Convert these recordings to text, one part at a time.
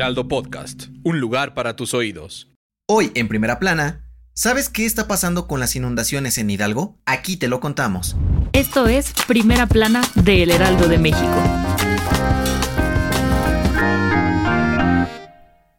Heraldo Podcast, un lugar para tus oídos. Hoy en Primera Plana, ¿sabes qué está pasando con las inundaciones en Hidalgo? Aquí te lo contamos. Esto es Primera Plana de El Heraldo de México.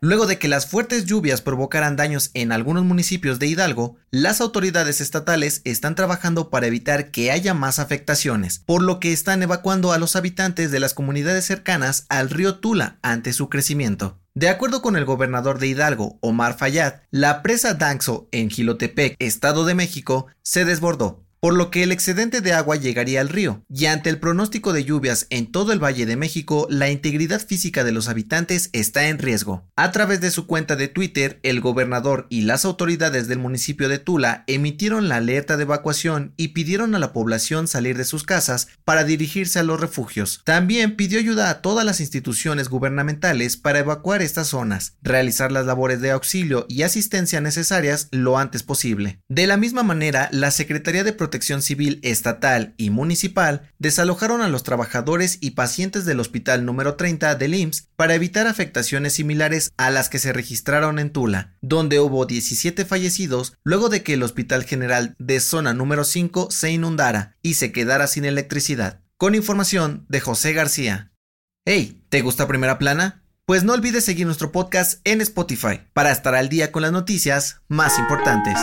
Luego de que las fuertes lluvias provocaran daños en algunos municipios de Hidalgo, las autoridades estatales están trabajando para evitar que haya más afectaciones, por lo que están evacuando a los habitantes de las comunidades cercanas al río Tula ante su crecimiento. De acuerdo con el gobernador de Hidalgo, Omar Fayad, la presa Danxo en Gilotepec, Estado de México, se desbordó, por lo que el excedente de agua llegaría al río, y ante el pronóstico de lluvias en todo el Valle de México, la integridad física de los habitantes está en riesgo. A través de su cuenta de Twitter, el gobernador y las autoridades del municipio de Tula emitieron la alerta de evacuación y pidieron a la población salir de sus casas para dirigirse a los refugios. También pidió ayuda a todas las instituciones gubernamentales para evacuar estas zonas, realizar las labores de auxilio y asistencia necesarias lo antes posible. De la misma manera, la Secretaría de Protección Protección Civil estatal y municipal desalojaron a los trabajadores y pacientes del Hospital número 30 del IMSS para evitar afectaciones similares a las que se registraron en Tula, donde hubo 17 fallecidos luego de que el Hospital General de Zona número 5 se inundara y se quedara sin electricidad. Con información de José García. Hey, ¿te gusta Primera Plana? Pues no olvides seguir nuestro podcast en Spotify para estar al día con las noticias más importantes.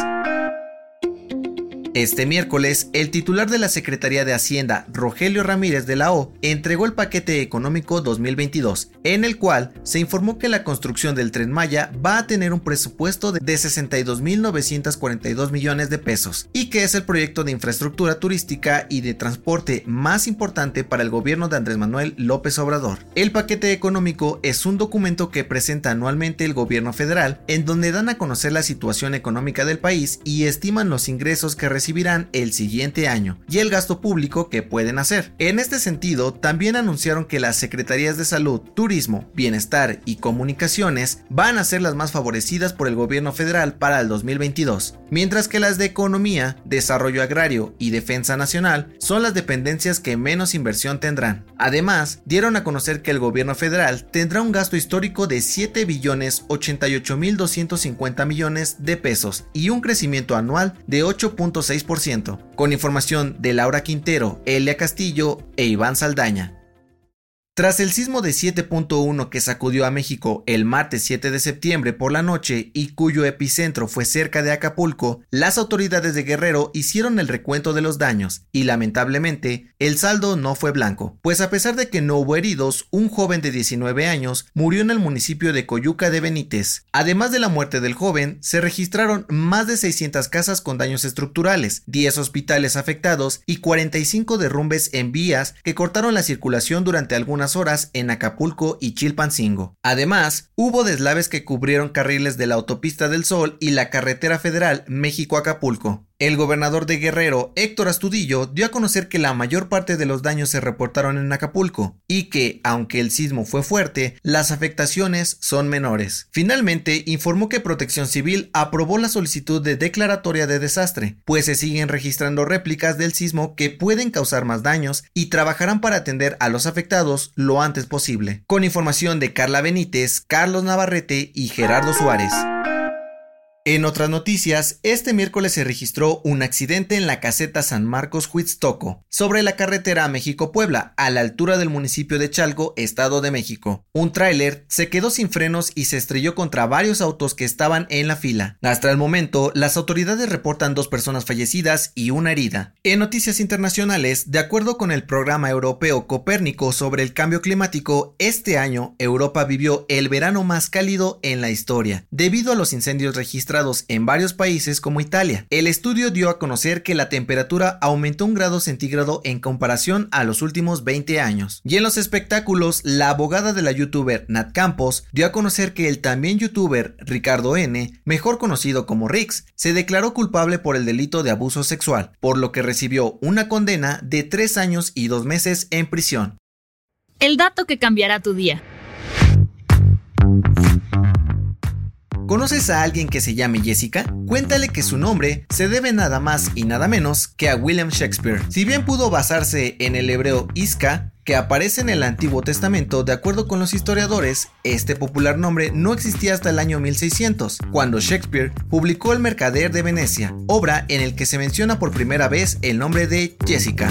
Este miércoles, el titular de la Secretaría de Hacienda, Rogelio Ramírez de la O, entregó el paquete económico 2022, en el cual se informó que la construcción del tren Maya va a tener un presupuesto de 62.942 millones de pesos y que es el proyecto de infraestructura turística y de transporte más importante para el gobierno de Andrés Manuel López Obrador. El paquete económico es un documento que presenta anualmente el gobierno federal en donde dan a conocer la situación económica del país y estiman los ingresos que reciben recibirán el siguiente año y el gasto público que pueden hacer. En este sentido, también anunciaron que las Secretarías de Salud, Turismo, Bienestar y Comunicaciones van a ser las más favorecidas por el gobierno federal para el 2022, mientras que las de Economía, Desarrollo Agrario y Defensa Nacional son las dependencias que menos inversión tendrán. Además, dieron a conocer que el gobierno federal tendrá un gasto histórico de 7 billones 88 mil 250 millones de pesos y un crecimiento anual de 8.6 con información de Laura Quintero, Elia Castillo e Iván Saldaña. Tras el sismo de 7.1 que sacudió a México el martes 7 de septiembre por la noche y cuyo epicentro fue cerca de Acapulco, las autoridades de Guerrero hicieron el recuento de los daños y lamentablemente el saldo no fue blanco, pues a pesar de que no hubo heridos, un joven de 19 años murió en el municipio de Coyuca de Benítez. Además de la muerte del joven, se registraron más de 600 casas con daños estructurales, 10 hospitales afectados y 45 derrumbes en vías que cortaron la circulación durante algunas horas en Acapulco y Chilpancingo. Además, hubo deslaves que cubrieron carriles de la Autopista del Sol y la carretera federal México-Acapulco. El gobernador de Guerrero, Héctor Astudillo, dio a conocer que la mayor parte de los daños se reportaron en Acapulco y que, aunque el sismo fue fuerte, las afectaciones son menores. Finalmente, informó que Protección Civil aprobó la solicitud de declaratoria de desastre, pues se siguen registrando réplicas del sismo que pueden causar más daños y trabajarán para atender a los afectados lo antes posible. Con información de Carla Benítez, Carlos Navarrete y Gerardo Suárez. En otras noticias, este miércoles se registró un accidente en la caseta San Marcos Huitztoco, sobre la carretera México-Puebla, a la altura del municipio de Chalco, Estado de México. Un tráiler se quedó sin frenos y se estrelló contra varios autos que estaban en la fila. Hasta el momento, las autoridades reportan dos personas fallecidas y una herida. En noticias internacionales, de acuerdo con el programa europeo Copérnico sobre el cambio climático, este año Europa vivió el verano más cálido en la historia, debido a los incendios registrados en varios países como Italia. El estudio dio a conocer que la temperatura aumentó un grado centígrado en comparación a los últimos 20 años. Y en los espectáculos, la abogada de la youtuber Nat Campos dio a conocer que el también youtuber Ricardo N., mejor conocido como Rix, se declaró culpable por el delito de abuso sexual, por lo que recibió una condena de 3 años y 2 meses en prisión. El dato que cambiará tu día. ¿Conoces a alguien que se llame Jessica? Cuéntale que su nombre se debe nada más y nada menos que a William Shakespeare. Si bien pudo basarse en el hebreo Iska, que aparece en el Antiguo Testamento, de acuerdo con los historiadores, este popular nombre no existía hasta el año 1600, cuando Shakespeare publicó El Mercader de Venecia, obra en el que se menciona por primera vez el nombre de Jessica.